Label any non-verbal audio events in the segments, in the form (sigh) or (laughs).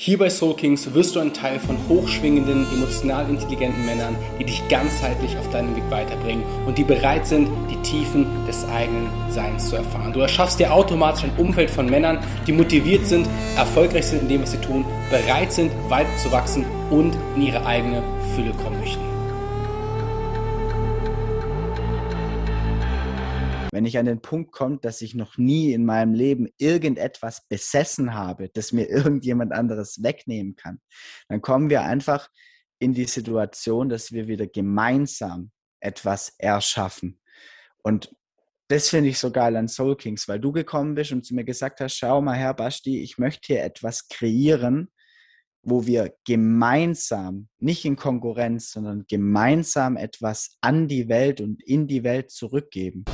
Hier bei Soul Kings wirst du ein Teil von hochschwingenden, emotional intelligenten Männern, die dich ganzheitlich auf deinem Weg weiterbringen und die bereit sind, die Tiefen des eigenen Seins zu erfahren. Du erschaffst dir automatisch ein Umfeld von Männern, die motiviert sind, erfolgreich sind in dem, was sie tun, bereit sind, weiter zu wachsen und in ihre eigene Fülle kommen möchten. Ich an den Punkt komme, dass ich noch nie in meinem Leben irgendetwas besessen habe, das mir (laughs) irgendjemand anderes wegnehmen kann, dann kommen wir einfach in die Situation, dass wir wieder gemeinsam etwas erschaffen. Und das finde ich so geil an Soul Kings, weil du gekommen bist und zu mir gesagt hast, schau mal her, Basti, ich möchte hier etwas kreieren, wo wir gemeinsam, nicht in Konkurrenz, sondern gemeinsam etwas an die Welt und in die Welt zurückgeben.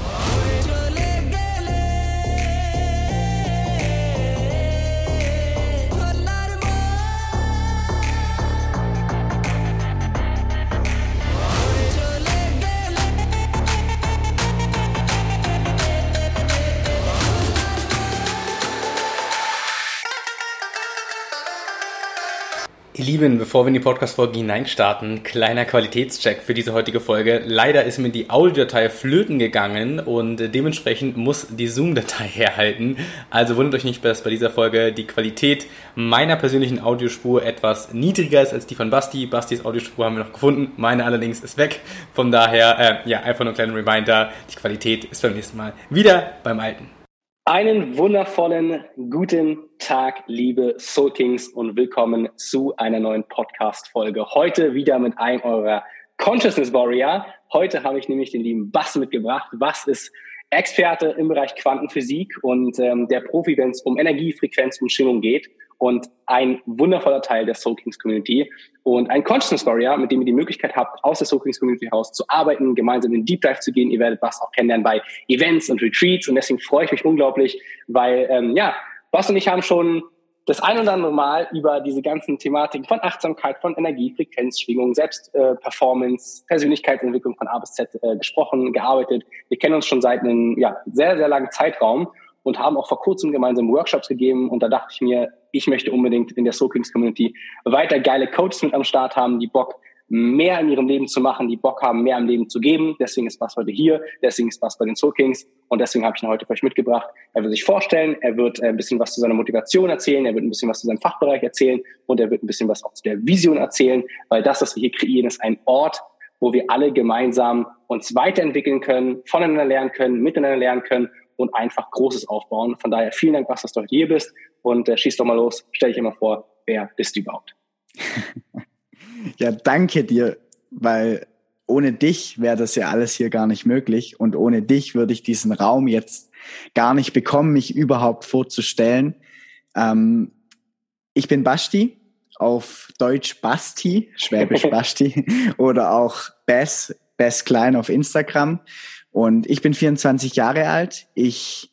Lieben, bevor wir in die Podcast-Folge hineinstarten, kleiner Qualitätscheck für diese heutige Folge. Leider ist mir die Audiodatei flöten gegangen und dementsprechend muss die Zoom-Datei (laughs) herhalten. Also wundert euch nicht, dass bei dieser Folge die Qualität meiner persönlichen Audiospur etwas niedriger ist als die von Basti. Bastis Audiospur haben wir noch gefunden, meine allerdings ist weg. Von daher, äh, ja, einfach nur ein kleiner Reminder, die Qualität ist beim nächsten Mal wieder beim Alten. Einen wundervollen guten Tag, liebe Soul Kings und willkommen zu einer neuen Podcast-Folge. Heute wieder mit einem eurer Consciousness Warrior. Heute habe ich nämlich den lieben Bass mitgebracht. Bass ist Experte im Bereich Quantenphysik und ähm, der Profi, wenn es um Energie, Frequenz und Schwingung geht und ein wundervoller Teil der Soul Kings Community und ein Consciousness Warrior, mit dem ihr die Möglichkeit habt, aus der Soul Kings Community heraus zu arbeiten, gemeinsam in den Deep Dive zu gehen. Ihr werdet was auch kennenlernen bei Events und Retreats und deswegen freue ich mich unglaublich, weil ähm, ja, Bas und ich haben schon das ein oder andere Mal über diese ganzen Thematiken von Achtsamkeit, von Energie, Frequenz, Schwingung, Selbstperformance, äh, Persönlichkeitsentwicklung von A bis Z äh, gesprochen, gearbeitet. Wir kennen uns schon seit einem ja, sehr, sehr langen Zeitraum und haben auch vor kurzem gemeinsam Workshops gegeben. Und da dachte ich mir, ich möchte unbedingt in der Soul Community weiter geile Coaches mit am Start haben, die Bock mehr in ihrem Leben zu machen, die Bock haben, mehr im Leben zu geben. Deswegen ist was heute hier, deswegen ist was bei den Soul und deswegen habe ich ihn heute für euch mitgebracht. Er wird sich vorstellen, er wird äh, ein bisschen was zu seiner Motivation erzählen, er wird ein bisschen was zu seinem Fachbereich erzählen und er wird ein bisschen was auch zu der Vision erzählen, weil das, was wir hier kreieren, ist ein Ort, wo wir alle gemeinsam uns weiterentwickeln können, voneinander lernen können, miteinander lernen können und einfach Großes aufbauen. Von daher vielen Dank, was, dass du heute hier bist und äh, schieß doch mal los. Stell dich immer vor, wer bist du überhaupt? (laughs) ja, danke dir, weil ohne dich wäre das ja alles hier gar nicht möglich und ohne dich würde ich diesen Raum jetzt gar nicht bekommen, mich überhaupt vorzustellen. Ähm, ich bin Basti, auf Deutsch Basti, Schwäbisch (laughs) Basti oder auch Bess, Bess Klein auf Instagram. Und ich bin 24 Jahre alt. Ich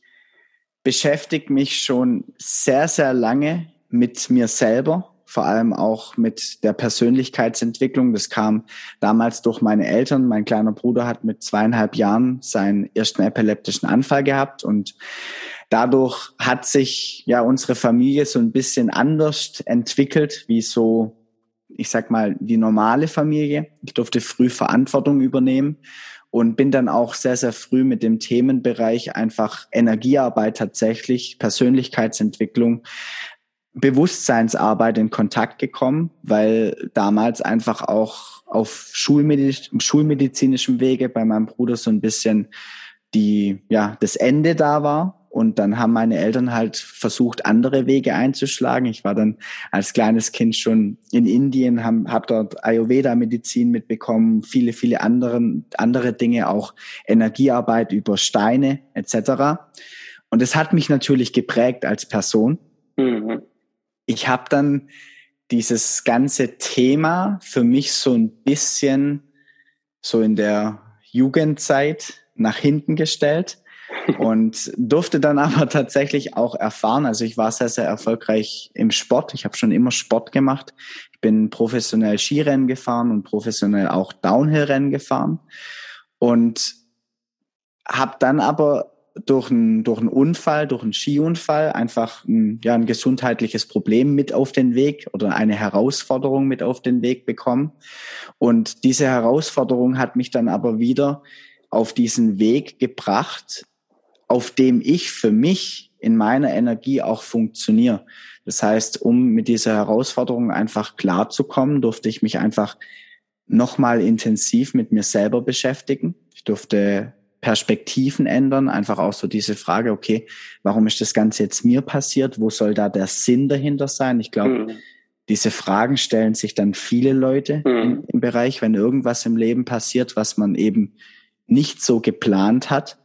beschäftige mich schon sehr, sehr lange mit mir selber, vor allem auch mit der Persönlichkeitsentwicklung. Das kam damals durch meine Eltern. Mein kleiner Bruder hat mit zweieinhalb Jahren seinen ersten epileptischen Anfall gehabt und dadurch hat sich ja unsere Familie so ein bisschen anders entwickelt, wie so, ich sag mal, die normale Familie. Ich durfte früh Verantwortung übernehmen und bin dann auch sehr, sehr früh mit dem Themenbereich einfach Energiearbeit tatsächlich, Persönlichkeitsentwicklung, Bewusstseinsarbeit in Kontakt gekommen, weil damals einfach auch auf Schulmediz schulmedizinischem Wege bei meinem Bruder so ein bisschen die, ja, das Ende da war und dann haben meine Eltern halt versucht, andere Wege einzuschlagen. Ich war dann als kleines Kind schon in Indien, habe hab dort Ayurveda-Medizin mitbekommen, viele, viele anderen, andere Dinge, auch Energiearbeit über Steine etc. Und es hat mich natürlich geprägt als Person. Mhm. Ich habe dann dieses ganze Thema für mich so ein bisschen so in der Jugendzeit nach hinten gestellt und durfte dann aber tatsächlich auch erfahren, also ich war sehr, sehr erfolgreich im Sport. Ich habe schon immer Sport gemacht. Ich bin professionell Skirennen gefahren und professionell auch Downhill-Rennen gefahren und habe dann aber durch einen, durch einen Unfall, durch einen Skiunfall einfach ein, ja, ein gesundheitliches Problem mit auf den Weg oder eine Herausforderung mit auf den Weg bekommen. Und diese Herausforderung hat mich dann aber wieder auf diesen Weg gebracht, auf dem ich für mich in meiner Energie auch funktioniere. Das heißt, um mit dieser Herausforderung einfach klarzukommen, durfte ich mich einfach nochmal intensiv mit mir selber beschäftigen. Ich durfte Perspektiven ändern, einfach auch so diese Frage, okay, warum ist das Ganze jetzt mir passiert? Wo soll da der Sinn dahinter sein? Ich glaube, mhm. diese Fragen stellen sich dann viele Leute mhm. im, im Bereich, wenn irgendwas im Leben passiert, was man eben nicht so geplant hat.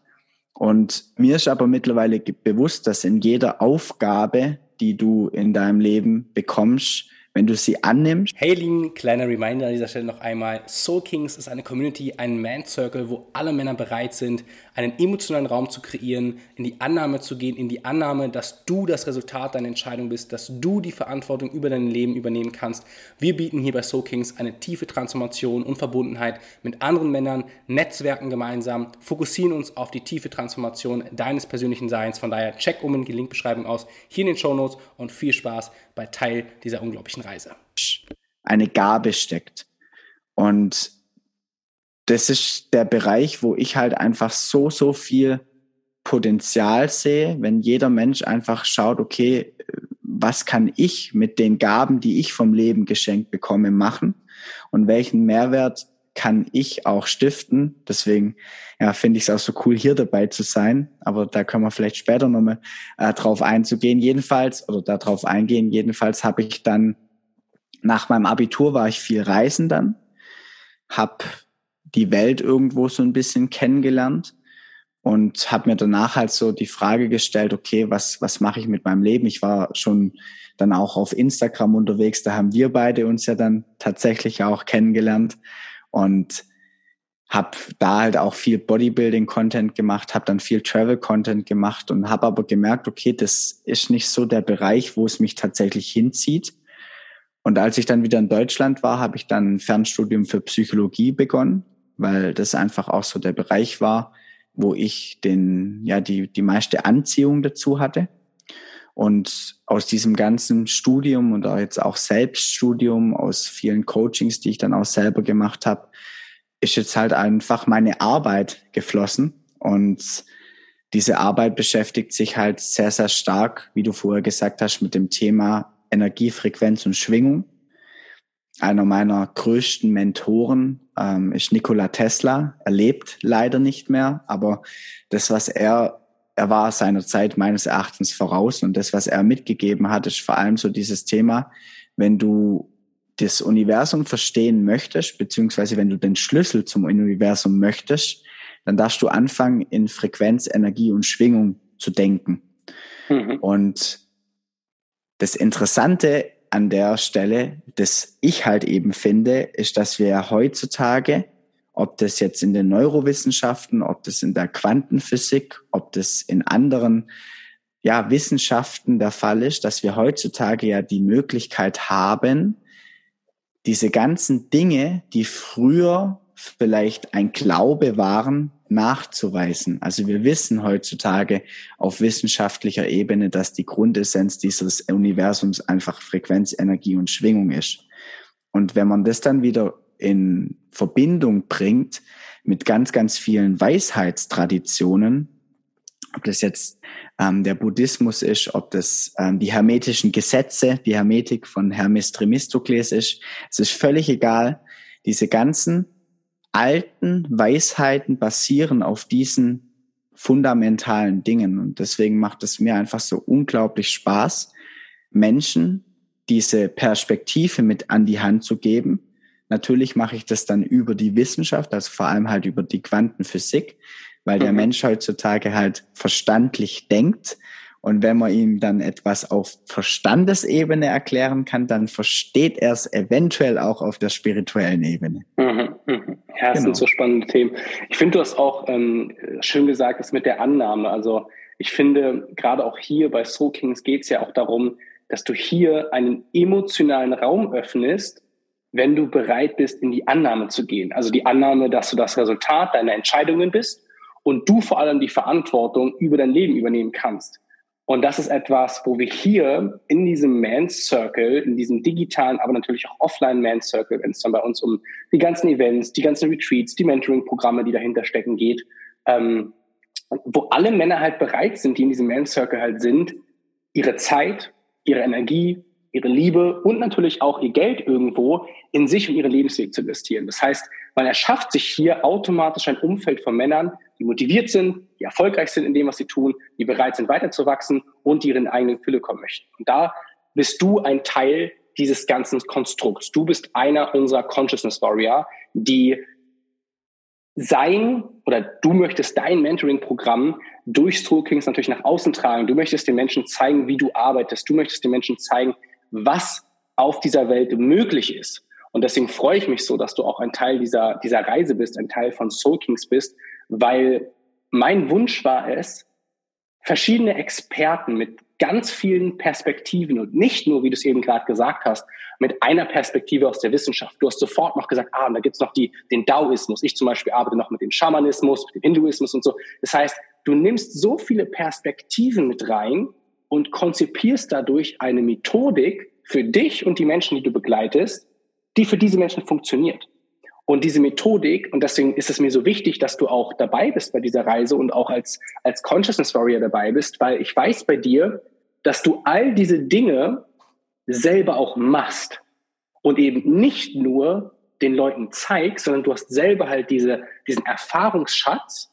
Und mir ist aber mittlerweile bewusst, dass in jeder Aufgabe, die du in deinem Leben bekommst, wenn du sie annimmst. Hey Lin, kleiner Reminder an dieser Stelle noch einmal. Soul Kings ist eine Community, ein Man Circle, wo alle Männer bereit sind, einen emotionalen Raum zu kreieren, in die Annahme zu gehen, in die Annahme, dass du das Resultat deiner Entscheidung bist, dass du die Verantwortung über dein Leben übernehmen kannst. Wir bieten hier bei Soul Kings eine tiefe Transformation und Verbundenheit mit anderen Männern, Netzwerken gemeinsam, fokussieren uns auf die tiefe Transformation deines persönlichen Seins. Von daher check um in die Linkbeschreibung aus, hier in den Show Notes und viel Spaß bei Teil dieser unglaublichen Reise. Eine Gabe steckt. Und das ist der Bereich, wo ich halt einfach so, so viel Potenzial sehe, wenn jeder Mensch einfach schaut, okay, was kann ich mit den Gaben, die ich vom Leben geschenkt bekomme, machen und welchen Mehrwert kann ich auch stiften. Deswegen ja, finde ich es auch so cool, hier dabei zu sein. Aber da können wir vielleicht später nochmal äh, drauf einzugehen. Jedenfalls, oder darauf eingehen, jedenfalls habe ich dann, nach meinem Abitur war ich viel reisen dann, habe die Welt irgendwo so ein bisschen kennengelernt und habe mir danach halt so die Frage gestellt, okay, was, was mache ich mit meinem Leben? Ich war schon dann auch auf Instagram unterwegs, da haben wir beide uns ja dann tatsächlich auch kennengelernt und habe da halt auch viel Bodybuilding-Content gemacht, habe dann viel Travel-Content gemacht und habe aber gemerkt, okay, das ist nicht so der Bereich, wo es mich tatsächlich hinzieht. Und als ich dann wieder in Deutschland war, habe ich dann ein Fernstudium für Psychologie begonnen, weil das einfach auch so der Bereich war, wo ich den, ja, die, die meiste Anziehung dazu hatte. Und aus diesem ganzen Studium und auch jetzt auch Selbststudium, aus vielen Coachings, die ich dann auch selber gemacht habe, ist jetzt halt einfach meine Arbeit geflossen. Und diese Arbeit beschäftigt sich halt sehr, sehr stark, wie du vorher gesagt hast, mit dem Thema Energie, Frequenz und Schwingung. Einer meiner größten Mentoren ähm, ist Nikola Tesla. Er lebt leider nicht mehr, aber das, was er er war seiner Zeit meines Erachtens voraus und das, was er mitgegeben hat, ist vor allem so dieses Thema, wenn du das Universum verstehen möchtest, beziehungsweise wenn du den Schlüssel zum Universum möchtest, dann darfst du anfangen, in Frequenz, Energie und Schwingung zu denken. Mhm. Und das Interessante an der Stelle, das ich halt eben finde, ist, dass wir heutzutage ob das jetzt in den Neurowissenschaften, ob das in der Quantenphysik, ob das in anderen ja, Wissenschaften der Fall ist, dass wir heutzutage ja die Möglichkeit haben, diese ganzen Dinge, die früher vielleicht ein Glaube waren, nachzuweisen. Also wir wissen heutzutage auf wissenschaftlicher Ebene, dass die Grundessenz dieses Universums einfach Frequenz, Energie und Schwingung ist. Und wenn man das dann wieder in Verbindung bringt mit ganz, ganz vielen Weisheitstraditionen, ob das jetzt ähm, der Buddhismus ist, ob das ähm, die hermetischen Gesetze, die Hermetik von Hermes Trismegistukles ist, es ist völlig egal. Diese ganzen alten Weisheiten basieren auf diesen fundamentalen Dingen. Und deswegen macht es mir einfach so unglaublich Spaß, Menschen diese Perspektive mit an die Hand zu geben, Natürlich mache ich das dann über die Wissenschaft, also vor allem halt über die Quantenphysik, weil mhm. der Mensch heutzutage halt verstandlich denkt. Und wenn man ihm dann etwas auf Verstandesebene erklären kann, dann versteht er es eventuell auch auf der spirituellen Ebene. Mhm, mhm. Ja, das genau. sind so spannende Themen. Ich finde, du hast auch ähm, schön gesagt, das mit der Annahme. Also ich finde, gerade auch hier bei Soul Kings geht es ja auch darum, dass du hier einen emotionalen Raum öffnest, wenn du bereit bist, in die Annahme zu gehen. Also die Annahme, dass du das Resultat deiner Entscheidungen bist und du vor allem die Verantwortung über dein Leben übernehmen kannst. Und das ist etwas, wo wir hier in diesem Man's Circle, in diesem digitalen, aber natürlich auch offline Man's Circle, wenn es dann bei uns um die ganzen Events, die ganzen Retreats, die Mentoring-Programme, die dahinter stecken geht, ähm, wo alle Männer halt bereit sind, die in diesem Man's Circle halt sind, ihre Zeit, ihre Energie, ihre Liebe und natürlich auch ihr Geld irgendwo in sich und ihren Lebensweg zu investieren. Das heißt, man erschafft sich hier automatisch ein Umfeld von Männern, die motiviert sind, die erfolgreich sind in dem, was sie tun, die bereit sind, weiterzuwachsen und die ihren eigenen Fülle kommen möchten. Und da bist du ein Teil dieses ganzen Konstrukts. Du bist einer unserer Consciousness Warrior, die sein oder du möchtest dein Mentoring-Programm durch Soul Kings natürlich nach außen tragen. Du möchtest den Menschen zeigen, wie du arbeitest. Du möchtest den Menschen zeigen, was auf dieser Welt möglich ist. Und deswegen freue ich mich so, dass du auch ein Teil dieser, dieser Reise bist, ein Teil von Soul Kings bist, weil mein Wunsch war es, verschiedene Experten mit ganz vielen Perspektiven und nicht nur, wie du es eben gerade gesagt hast, mit einer Perspektive aus der Wissenschaft. Du hast sofort noch gesagt, ah, da gibt's noch die, den Daoismus. Ich zum Beispiel arbeite noch mit dem Schamanismus, mit dem Hinduismus und so. Das heißt, du nimmst so viele Perspektiven mit rein und konzipierst dadurch eine Methodik für dich und die Menschen, die du begleitest, die für diese Menschen funktioniert. Und diese Methodik, und deswegen ist es mir so wichtig, dass du auch dabei bist bei dieser Reise und auch als, als Consciousness Warrior dabei bist, weil ich weiß bei dir, dass du all diese Dinge selber auch machst und eben nicht nur den Leuten zeigst, sondern du hast selber halt diese, diesen Erfahrungsschatz,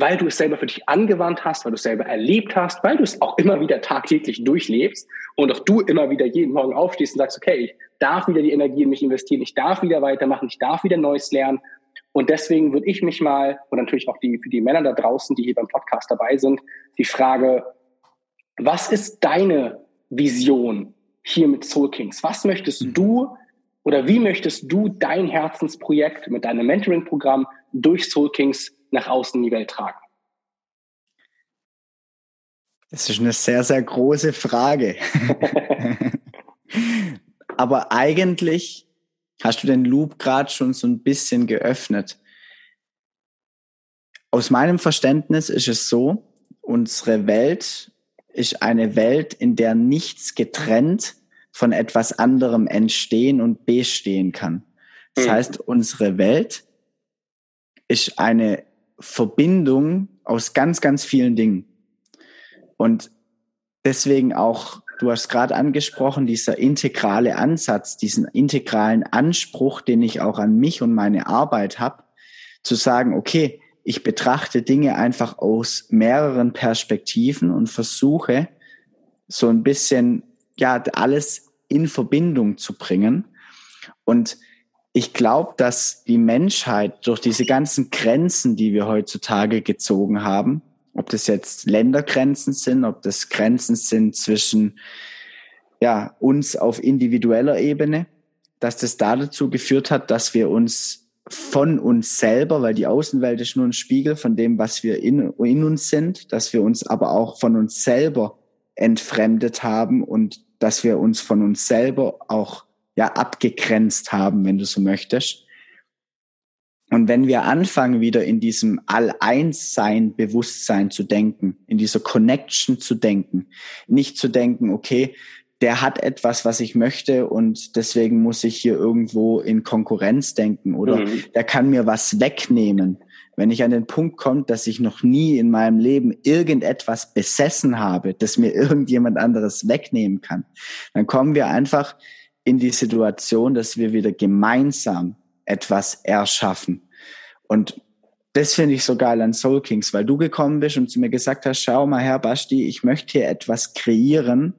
weil du es selber für dich angewandt hast, weil du es selber erlebt hast, weil du es auch immer wieder tagtäglich durchlebst und auch du immer wieder jeden Morgen aufstehst und sagst, okay, ich darf wieder die Energie in mich investieren, ich darf wieder weitermachen, ich darf wieder Neues lernen. Und deswegen würde ich mich mal, und natürlich auch die, für die Männer da draußen, die hier beim Podcast dabei sind, die Frage, was ist deine Vision hier mit Soul Kings? Was möchtest mhm. du oder wie möchtest du dein Herzensprojekt mit deinem Mentoring-Programm durch Soul Kings nach außen in die Welt tragen? Das ist eine sehr, sehr große Frage. (laughs) Aber eigentlich hast du den Loop gerade schon so ein bisschen geöffnet. Aus meinem Verständnis ist es so, unsere Welt ist eine Welt, in der nichts getrennt von etwas anderem entstehen und bestehen kann. Das mhm. heißt, unsere Welt ist eine Verbindung aus ganz, ganz vielen Dingen. Und deswegen auch, du hast gerade angesprochen, dieser integrale Ansatz, diesen integralen Anspruch, den ich auch an mich und meine Arbeit habe, zu sagen, okay, ich betrachte Dinge einfach aus mehreren Perspektiven und versuche so ein bisschen, ja, alles in Verbindung zu bringen. Und ich glaube, dass die Menschheit durch diese ganzen Grenzen, die wir heutzutage gezogen haben, ob das jetzt Ländergrenzen sind, ob das Grenzen sind zwischen ja, uns auf individueller Ebene, dass das da dazu geführt hat, dass wir uns von uns selber, weil die Außenwelt ist nur ein Spiegel von dem, was wir in, in uns sind, dass wir uns aber auch von uns selber entfremdet haben und dass wir uns von uns selber auch ja abgegrenzt haben, wenn du so möchtest. Und wenn wir anfangen, wieder in diesem All-Eins-Sein, Bewusstsein zu denken, in dieser Connection zu denken, nicht zu denken, okay, der hat etwas, was ich möchte und deswegen muss ich hier irgendwo in Konkurrenz denken oder mhm. der kann mir was wegnehmen. Wenn ich an den Punkt komme, dass ich noch nie in meinem Leben irgendetwas besessen habe, das mir (laughs) irgendjemand anderes wegnehmen kann, dann kommen wir einfach in die Situation, dass wir wieder gemeinsam etwas erschaffen. Und das finde ich so geil an Soul Kings, weil du gekommen bist und zu mir gesagt hast, schau mal her, Basti, ich möchte hier etwas kreieren,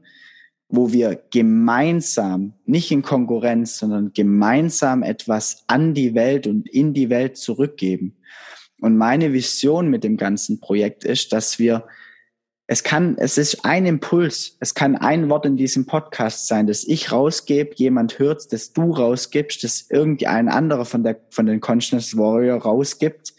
wo wir gemeinsam, nicht in Konkurrenz, sondern gemeinsam etwas an die Welt und in die Welt zurückgeben. Und meine Vision mit dem ganzen Projekt ist, dass wir es kann, es ist ein Impuls, es kann ein Wort in diesem Podcast sein, das ich rausgebe, jemand hört, das du rausgibst, das irgendein anderer von der, von den Consciousness Warrior rausgibt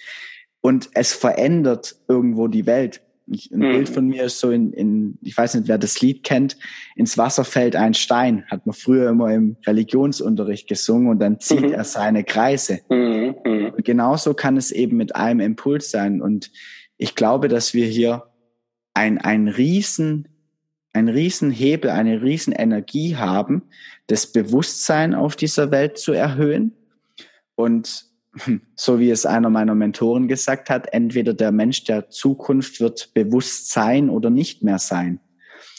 und es verändert irgendwo die Welt. Ich, ein mhm. Bild von mir ist so in, in, ich weiß nicht, wer das Lied kennt, ins Wasser fällt ein Stein, hat man früher immer im Religionsunterricht gesungen und dann zieht mhm. er seine Kreise. Mhm. mhm. Und genauso kann es eben mit einem Impuls sein. Und ich glaube, dass wir hier ein, ein riesen, ein riesen Hebel, eine riesen Energie haben, das Bewusstsein auf dieser Welt zu erhöhen. Und (laughs) so wie es einer meiner Mentoren gesagt hat, entweder der Mensch der Zukunft wird bewusst sein oder nicht mehr sein.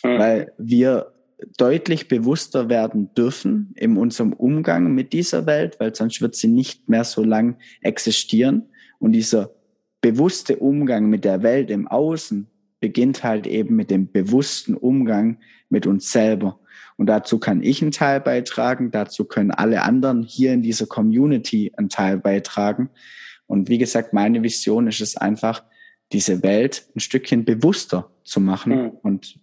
Mhm. Weil wir deutlich bewusster werden dürfen in unserem Umgang mit dieser Welt, weil sonst wird sie nicht mehr so lang existieren. Und dieser bewusste Umgang mit der Welt im Außen beginnt halt eben mit dem bewussten Umgang mit uns selber. Und dazu kann ich einen Teil beitragen, dazu können alle anderen hier in dieser Community einen Teil beitragen. Und wie gesagt, meine Vision ist es einfach, diese Welt ein Stückchen bewusster zu machen. Mhm. Und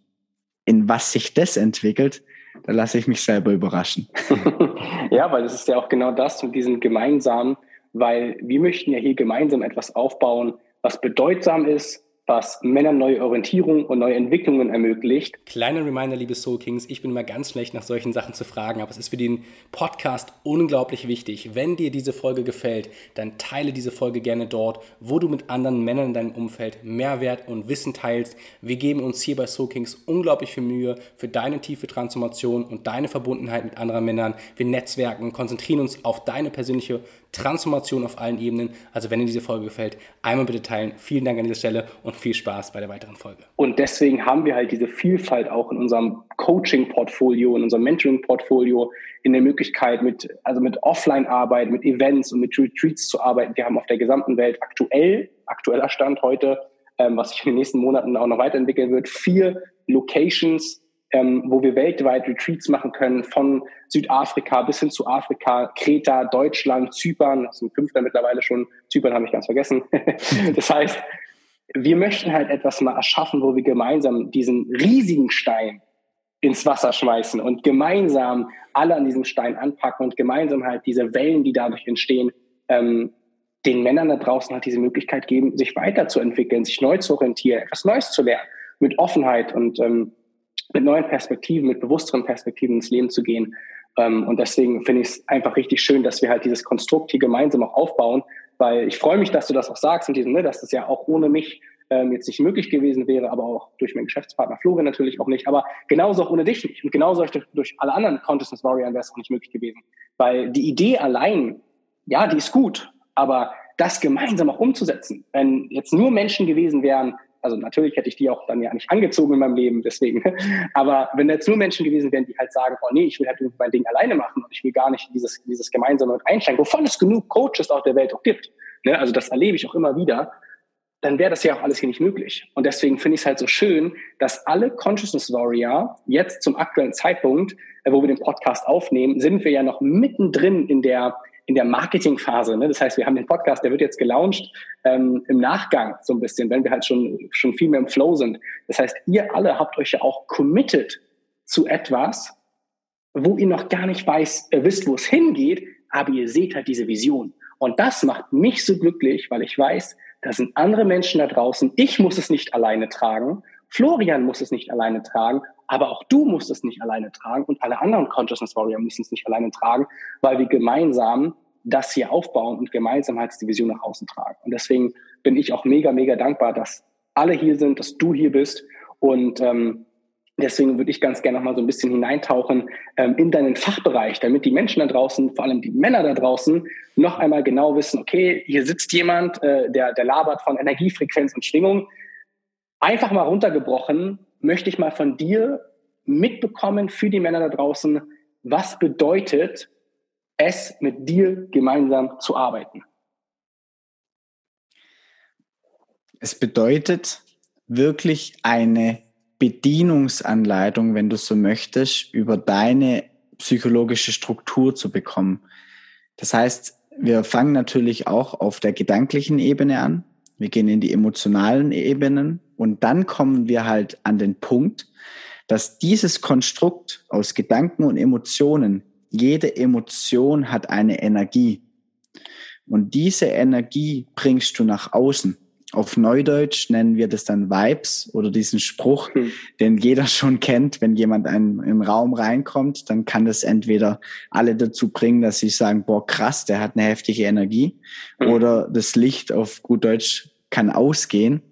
in was sich das entwickelt, da lasse ich mich selber überraschen. (laughs) ja, weil das ist ja auch genau das mit diesem gemeinsamen, weil wir möchten ja hier gemeinsam etwas aufbauen, was bedeutsam ist, was Männern neue Orientierung und neue Entwicklungen ermöglicht. Kleiner Reminder, liebe Soul Kings, ich bin immer ganz schlecht nach solchen Sachen zu fragen, aber es ist für den Podcast unglaublich wichtig. Wenn dir diese Folge gefällt, dann teile diese Folge gerne dort, wo du mit anderen Männern in deinem Umfeld Mehrwert und Wissen teilst. Wir geben uns hier bei Soul Kings unglaublich viel Mühe für deine tiefe Transformation und deine Verbundenheit mit anderen Männern. Wir netzwerken, konzentrieren uns auf deine persönliche Transformation auf allen Ebenen. Also wenn dir diese Folge gefällt, einmal bitte teilen. Vielen Dank an dieser Stelle und viel Spaß bei der weiteren Folge. Und deswegen haben wir halt diese Vielfalt auch in unserem Coaching-Portfolio, in unserem Mentoring-Portfolio, in der Möglichkeit mit, also mit Offline-Arbeit, mit Events und mit Retreats zu arbeiten. Wir haben auf der gesamten Welt aktuell, aktueller Stand heute, ähm, was sich in den nächsten Monaten auch noch weiterentwickeln wird, vier Locations ähm, wo wir weltweit Retreats machen können, von Südafrika bis hin zu Afrika, Kreta, Deutschland, Zypern, das sind fünfter mittlerweile schon, Zypern habe ich ganz vergessen. (laughs) das heißt, wir möchten halt etwas mal erschaffen, wo wir gemeinsam diesen riesigen Stein ins Wasser schmeißen und gemeinsam alle an diesem Stein anpacken und gemeinsam halt diese Wellen, die dadurch entstehen, ähm, den Männern da draußen halt diese Möglichkeit geben, sich weiterzuentwickeln, sich neu zu orientieren, etwas Neues zu lernen, mit Offenheit und ähm, mit neuen Perspektiven, mit bewussteren Perspektiven ins Leben zu gehen. Ähm, und deswegen finde ich es einfach richtig schön, dass wir halt dieses Konstrukt hier gemeinsam auch aufbauen, weil ich freue mich, dass du das auch sagst, in diesem, ne, dass das ja auch ohne mich ähm, jetzt nicht möglich gewesen wäre, aber auch durch meinen Geschäftspartner Florian natürlich auch nicht, aber genauso auch ohne dich nicht. Und genauso durch, durch alle anderen Consciousness Warrior wäre es auch nicht möglich gewesen, weil die Idee allein, ja, die ist gut, aber das gemeinsam auch umzusetzen, wenn jetzt nur Menschen gewesen wären, also natürlich hätte ich die auch dann ja nicht angezogen in meinem Leben, deswegen. (laughs) Aber wenn jetzt nur Menschen gewesen wären, die halt sagen, oh nee, ich will halt mein Ding alleine machen und ich will gar nicht dieses, dieses gemeinsame einsteigen, wovon es genug Coaches auf der Welt auch gibt. Ne? Also das erlebe ich auch immer wieder. Dann wäre das ja auch alles hier nicht möglich. Und deswegen finde ich es halt so schön, dass alle Consciousness Warrior jetzt zum aktuellen Zeitpunkt, äh, wo wir den Podcast aufnehmen, sind wir ja noch mittendrin in der in der Marketingphase. Ne? Das heißt, wir haben den Podcast, der wird jetzt gelauncht ähm, im Nachgang so ein bisschen, wenn wir halt schon, schon viel mehr im Flow sind. Das heißt, ihr alle habt euch ja auch committed zu etwas, wo ihr noch gar nicht weiß, äh, wisst, wo es hingeht, aber ihr seht halt diese Vision. Und das macht mich so glücklich, weil ich weiß, da sind andere Menschen da draußen. Ich muss es nicht alleine tragen. Florian muss es nicht alleine tragen aber auch du musst es nicht alleine tragen und alle anderen Consciousness Warrior müssen es nicht alleine tragen, weil wir gemeinsam das hier aufbauen und gemeinsam halt die Vision nach außen tragen. Und deswegen bin ich auch mega, mega dankbar, dass alle hier sind, dass du hier bist und ähm, Deswegen würde ich ganz gerne noch mal so ein bisschen hineintauchen ähm, in deinen Fachbereich, damit die Menschen da draußen, vor allem die Männer da draußen, noch einmal genau wissen, okay, hier sitzt jemand, äh, der, der labert von Energiefrequenz und Schwingung. Einfach mal runtergebrochen, möchte ich mal von dir mitbekommen für die Männer da draußen, was bedeutet es, mit dir gemeinsam zu arbeiten? Es bedeutet wirklich eine Bedienungsanleitung, wenn du so möchtest, über deine psychologische Struktur zu bekommen. Das heißt, wir fangen natürlich auch auf der gedanklichen Ebene an. Wir gehen in die emotionalen Ebenen und dann kommen wir halt an den Punkt, dass dieses Konstrukt aus Gedanken und Emotionen, jede Emotion hat eine Energie. Und diese Energie bringst du nach außen. auf Neudeutsch nennen wir das dann Vibes oder diesen Spruch, mhm. den jeder schon kennt. Wenn jemand in einen Raum reinkommt, dann kann das entweder alle dazu bringen, dass sie sagen, boah, krass, der hat eine heftige Energie. Mhm. Oder das Licht auf gut Deutsch kann ausgehen.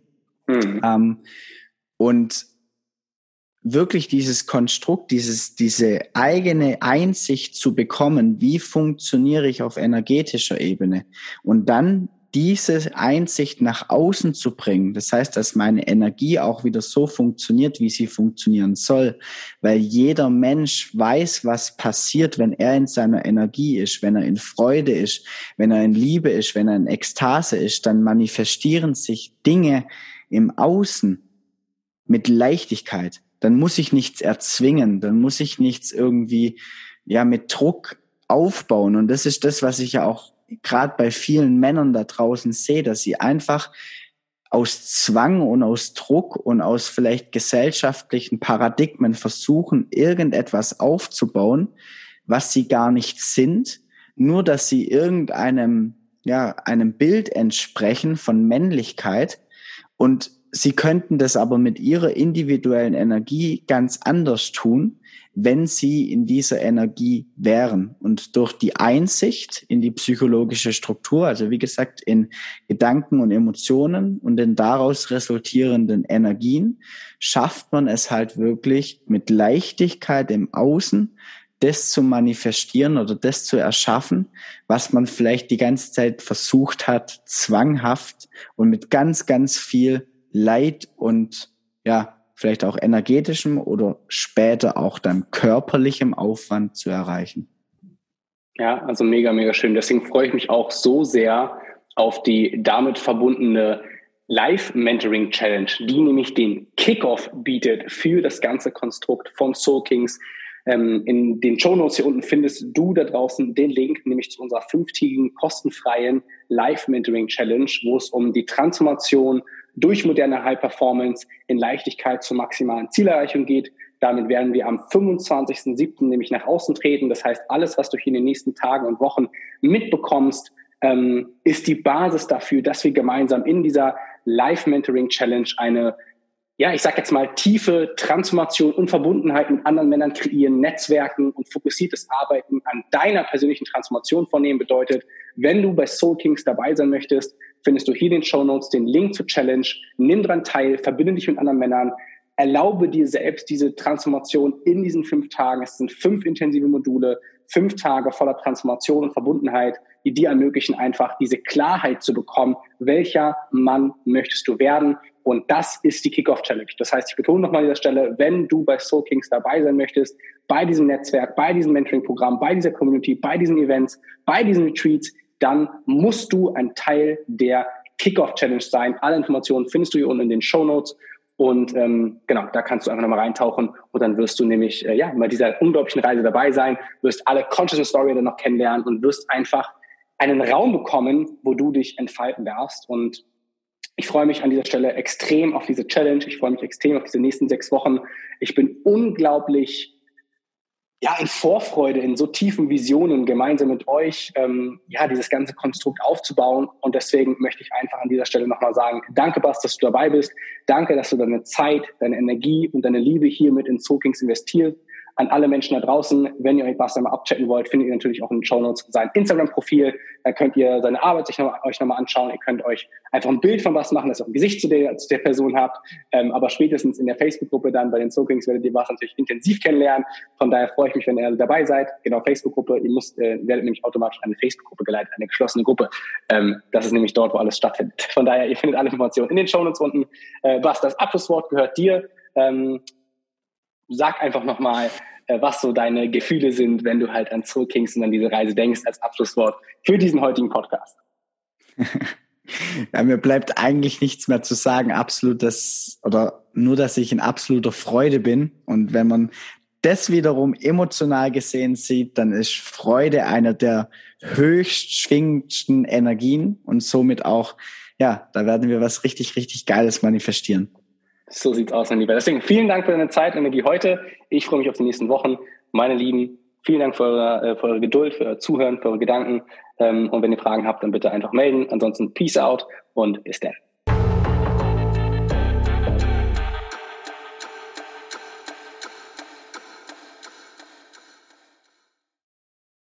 Mhm. Ähm, und wirklich dieses Konstrukt, dieses, diese eigene Einsicht zu bekommen, wie funktioniere ich auf energetischer Ebene und dann diese Einsicht nach außen zu bringen. Das heißt, dass meine Energie auch wieder so funktioniert, wie sie funktionieren soll, weil jeder Mensch weiß, was passiert, wenn er in seiner Energie ist, wenn er in Freude ist, wenn er in Liebe ist, wenn er in Ekstase ist, dann manifestieren sich Dinge im Außen mit Leichtigkeit dann muss ich nichts erzwingen, dann muss ich nichts irgendwie ja mit Druck aufbauen. Und das ist das, was ich ja auch gerade bei vielen Männern da draußen sehe, dass sie einfach aus Zwang und aus Druck und aus vielleicht gesellschaftlichen Paradigmen versuchen, irgendetwas aufzubauen, was sie gar nicht sind, nur dass sie irgendeinem, ja, einem Bild entsprechen von Männlichkeit und Sie könnten das aber mit ihrer individuellen Energie ganz anders tun, wenn sie in dieser Energie wären. Und durch die Einsicht in die psychologische Struktur, also wie gesagt, in Gedanken und Emotionen und den daraus resultierenden Energien, schafft man es halt wirklich mit Leichtigkeit im Außen, das zu manifestieren oder das zu erschaffen, was man vielleicht die ganze Zeit versucht hat, zwanghaft und mit ganz, ganz viel Leid und ja, vielleicht auch energetischem oder später auch dann körperlichem Aufwand zu erreichen. Ja, also mega, mega schön. Deswegen freue ich mich auch so sehr auf die damit verbundene Live-Mentoring Challenge, die nämlich den Kickoff bietet für das ganze Konstrukt von Soul Kings. Ähm, in den Show Notes hier unten findest du da draußen den Link, nämlich zu unserer fünftägigen kostenfreien Live-Mentoring Challenge, wo es um die Transformation durch moderne High Performance in Leichtigkeit zur maximalen Zielerreichung geht. Damit werden wir am 25.07. nämlich nach außen treten. Das heißt, alles, was du hier in den nächsten Tagen und Wochen mitbekommst, ähm, ist die Basis dafür, dass wir gemeinsam in dieser Live Mentoring Challenge eine ja, ich sage jetzt mal, tiefe Transformation und Verbundenheit mit anderen Männern kreieren, Netzwerken und fokussiertes Arbeiten an deiner persönlichen Transformation vornehmen bedeutet, wenn du bei Soul Kings dabei sein möchtest, findest du hier in den Show Notes den Link zur Challenge. Nimm dran teil, verbinde dich mit anderen Männern, erlaube dir selbst diese Transformation in diesen fünf Tagen. Es sind fünf intensive Module, fünf Tage voller Transformation und Verbundenheit, die dir ermöglichen, einfach diese Klarheit zu bekommen, welcher Mann möchtest du werden und das ist die Kickoff Challenge. Das heißt, ich betone nochmal an dieser Stelle, wenn du bei Soul Kings dabei sein möchtest, bei diesem Netzwerk, bei diesem Mentoring-Programm, bei dieser Community, bei diesen Events, bei diesen Retreats, dann musst du ein Teil der Kickoff Challenge sein. Alle Informationen findest du hier unten in den Show Notes. Und ähm, genau, da kannst du einfach nochmal reintauchen und dann wirst du nämlich äh, ja bei dieser unglaublichen Reise dabei sein, wirst alle Consciousness Story dann noch kennenlernen und wirst einfach einen Raum bekommen, wo du dich entfalten darfst. Und ich freue mich an dieser Stelle extrem auf diese Challenge. Ich freue mich extrem auf diese nächsten sechs Wochen. Ich bin unglaublich ja, in Vorfreude, in so tiefen Visionen gemeinsam mit euch, ähm, ja, dieses ganze Konstrukt aufzubauen. Und deswegen möchte ich einfach an dieser Stelle nochmal sagen, danke, Bas, dass du dabei bist. Danke, dass du deine Zeit, deine Energie und deine Liebe hier mit in Soakings investierst an alle Menschen da draußen, wenn ihr euch Basta mal abchecken wollt, findet ihr natürlich auch in den Show Notes sein Instagram-Profil. Da könnt ihr seine Arbeit sich noch, euch nochmal anschauen. Ihr könnt euch einfach ein Bild von was machen, das ihr auch ein Gesicht zu der, zu der Person habt. Ähm, aber spätestens in der Facebook-Gruppe dann bei den Soakings werdet ihr was natürlich intensiv kennenlernen. Von daher freue ich mich, wenn ihr dabei seid. Genau, Facebook-Gruppe. Ihr müsst, äh, werdet nämlich automatisch eine Facebook-Gruppe geleitet, eine geschlossene Gruppe. Ähm, das ist nämlich dort, wo alles stattfindet. Von daher, ihr findet alle Informationen in den Show Notes unten. Äh, was das Abschlusswort gehört dir. Ähm, sag einfach nochmal, äh, was so deine Gefühle sind, wenn du halt an Soul Kings und an diese Reise denkst, als Abschlusswort für diesen heutigen Podcast. (laughs) Ja, mir bleibt eigentlich nichts mehr zu sagen. Absolut das, oder nur, dass ich in absoluter Freude bin. Und wenn man das wiederum emotional gesehen sieht, dann ist Freude einer der höchst schwingendsten Energien und somit auch, ja, da werden wir was richtig, richtig Geiles manifestieren. So sieht's aus, mein Lieber. Deswegen vielen Dank für deine Zeit und Energie heute. Ich freue mich auf die nächsten Wochen. Meine Lieben, vielen Dank für eure, äh, für eure Geduld, für euer Zuhören, für eure Gedanken. Ähm, und wenn ihr Fragen habt, dann bitte einfach melden. Ansonsten Peace out und bis dann.